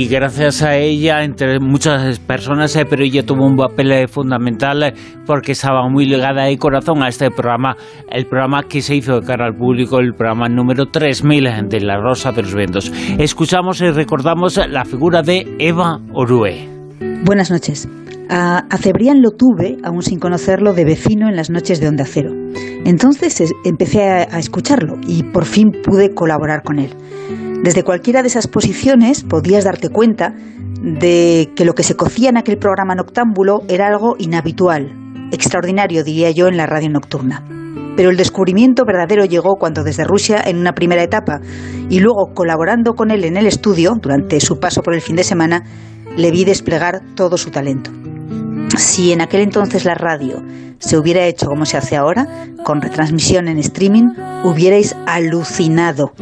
y gracias a ella, entre muchas personas, eh, pero ella tuvo un papel eh, fundamental eh, porque estaba muy ligada de corazón a este programa, el programa que se hizo de cara al público, el programa número 3000 de La Rosa de los Vientos. Escuchamos y recordamos la figura de Eva Orue. Buenas noches. A, Cebrián lo tuve, aún sin conocerlo, de vecino en las noches de Onda Cero. Entonces empecé a escucharlo y por fin pude colaborar con él. Desde cualquiera de esas posiciones podías darte cuenta de que lo que se cocía en aquel programa noctámbulo era algo inhabitual, extraordinario, diría yo, en la radio nocturna. Pero el descubrimiento verdadero llegó cuando desde Rusia, en una primera etapa, y luego colaborando con él en el estudio, durante su paso por el fin de semana, le vi desplegar todo su talento. Si en aquel entonces la radio se hubiera hecho como se hace ahora, con retransmisión en streaming, hubierais alucinado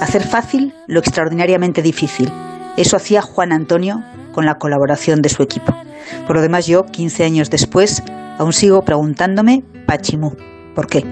hacer fácil lo extraordinariamente difícil. Eso hacía Juan Antonio con la colaboración de su equipo. Por lo demás, yo, 15 años después, aún sigo preguntándome, Pachimú, ¿por qué?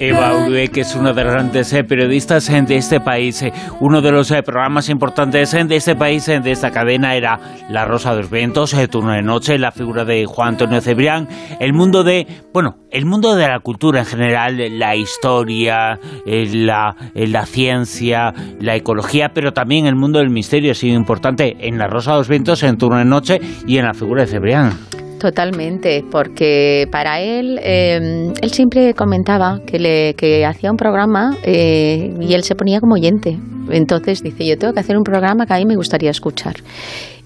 Eva Uribe, que es una de las grandes eh, periodistas eh, de este país. Eh, uno de los programas importantes de este país, de esta cadena, era La Rosa de los Vientos, Turno de Noche, la figura de Juan Antonio Cebrián, el mundo de, bueno, el mundo de la cultura en general, la historia, la, la ciencia, la ecología, pero también el mundo del misterio ha sido importante en La Rosa de los Vientos, en Turno de Noche y en la figura de Cebrián. Totalmente, porque para él, em, él siempre comentaba que, le, que hacía un programa eh, y él se ponía como oyente. Entonces dice, yo tengo que hacer un programa que a mí me gustaría escuchar.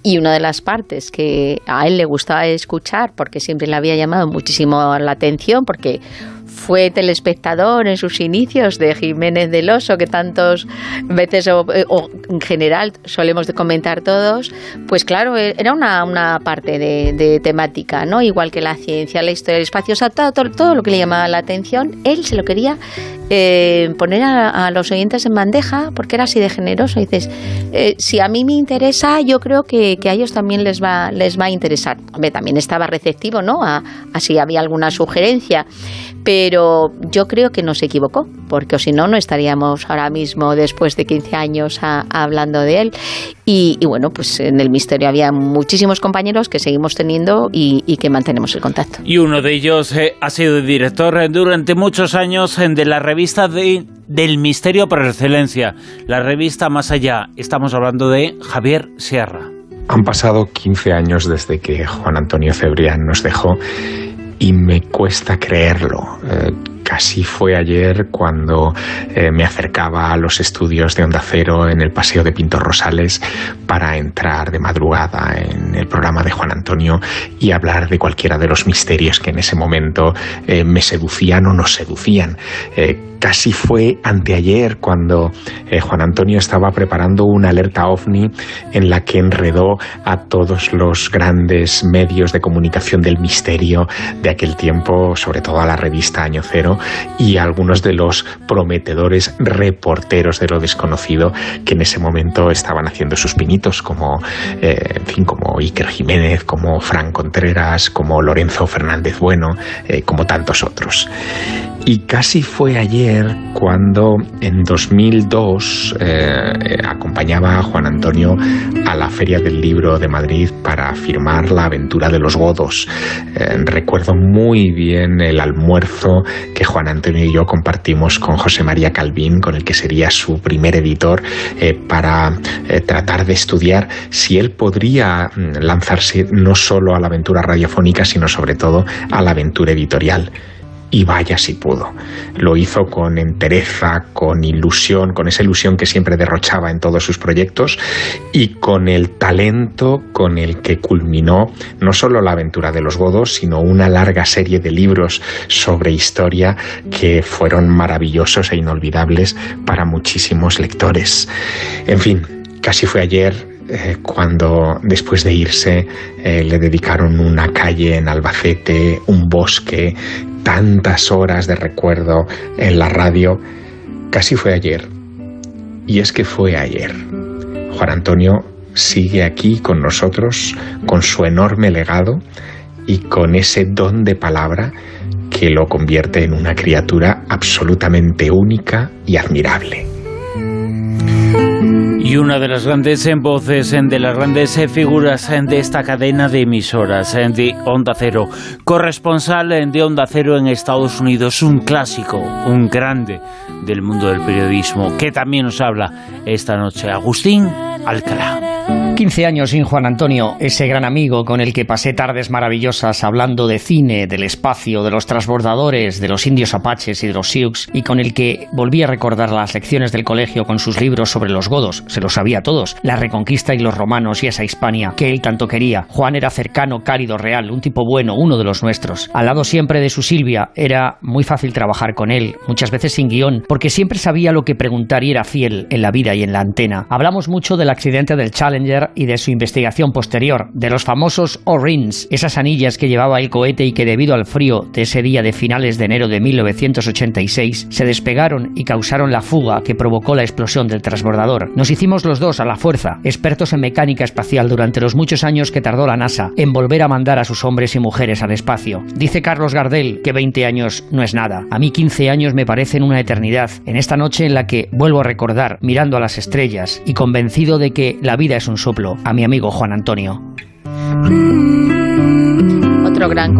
Y una de las partes que a él le gustaba escuchar, porque siempre le había llamado muchísimo la atención, porque fue telespectador en sus inicios de Jiménez del Oso, que tantas veces o, en general solemos de comentar todos, pues claro, e, era una, una parte de, temática, ¿no? Igual que la ciencia, la historia del espacio, o sea, todo, todo, lo que le llamaba la atención, él se lo quería eh, poner a, los oyentes en bandeja porque era así de generoso. dices, eh, si a mí me interesa, yo creo que, a ellos también les va, les va a interesar. Hombre, también estaba receptivo, ¿no? A, a si había alguna sugerencia pero yo creo que no se equivocó, porque si no, no estaríamos ahora mismo, después de 15 años, hablando de él. Y, bueno, pues en el misterio había muchísimos compañeros que seguimos teniendo y, que mantenemos el contacto. Y uno de ellos eh, ha sido director eh, durante muchos años de la revista de, del misterio por excelencia, la revista Más Allá. Estamos hablando de Javier Sierra. Han pasado 15 años desde que Juan Antonio Cebrián nos dejó y me cuesta creerlo. Eh, casi fue ayer cuando eh, me acercaba a los estudios de Onda Cero en el Paseo de Pintos Rosales para entrar de madrugada en el programa de Juan Antonio y hablar de cualquiera de los misterios que en ese momento eh, me seducían o no seducían. Casi fue anteayer cuando eh, Juan Antonio estaba preparando una alerta ovni en la que enredó a todos los grandes medios de comunicación del misterio de aquel tiempo, sobre todo a la revista Año Cero y algunos de los prometedores reporteros de lo desconocido que en ese momento estaban haciendo sus pinitos, como, eh, en fin, como Iker Jiménez, como Fran Contreras, como Lorenzo Fernández Bueno, eh, como tantos otros. Y casi fue ayer cuando en 2002 eh, acompañaba a Juan Antonio a la Feria del Libro de Madrid para firmar La aventura de los godos. Recuerdo muy bien el almuerzo que Juan Antonio y yo compartimos con José María Calvín, con el que sería su primer editor, eh, para tratar de estudiar si él podría mm, lanzarse no solo a la aventura radiofónica, sino sobre todo a la aventura editorial y vaya si pudo. Lo hizo con entereza, con ilusión, con esa ilusión que siempre derrochaba en todos sus proyectos y con el talento con el que culminó no solo la aventura de los godos, sino una larga serie de libros sobre historia que fueron maravillosos e inolvidables para muchísimos lectores. En fin, casi fue ayer eh, cuando después de irse eh, le dedicaron una calle en Albacete, un bosque, tantas horas de recuerdo en la radio, casi fue ayer. Y es que fue ayer. Juan Antonio sigue aquí con nosotros, con su enorme legado y con ese don de palabra que lo convierte en una criatura absolutamente única y admirable. Y una de las grandes voces, de las grandes figuras de esta cadena de emisoras de Onda Cero, corresponsal de Onda Cero en Estados Unidos, un clásico, un grande del mundo del periodismo, que también nos habla esta noche, Agustín Alcalá. 15 años sin Juan Antonio, ese gran amigo con el que pasé tardes maravillosas hablando de cine, del espacio, de los transbordadores, de los indios apaches y de los Sioux, y con el que volví a recordar las lecciones del colegio con sus libros sobre los godos, se los sabía todos, la reconquista y los romanos y esa Hispania que él tanto quería. Juan era cercano, cálido, real, un tipo bueno, uno de los nuestros. Al lado siempre de su Silvia, era muy fácil trabajar con él, muchas veces sin guion, porque siempre sabía lo que preguntar y era fiel en la vida y en la antena. Hablamos mucho del accidente del Challenger y de su investigación posterior, de los famosos O-Rings, esas anillas que llevaba el cohete y que debido al frío de ese día de finales de enero de 1986 se despegaron y causaron la fuga que provocó la explosión del transbordador. Nos hicimos los dos a la fuerza, expertos en mecánica espacial durante los muchos años que tardó la NASA en volver a mandar a sus hombres y mujeres al espacio. Dice Carlos Gardel que 20 años no es nada. A mí 15 años me parecen una eternidad. En esta noche en la que vuelvo a recordar mirando a las estrellas y convencido de que la vida es un soplo a mi amigo Juan Antonio. Otro gran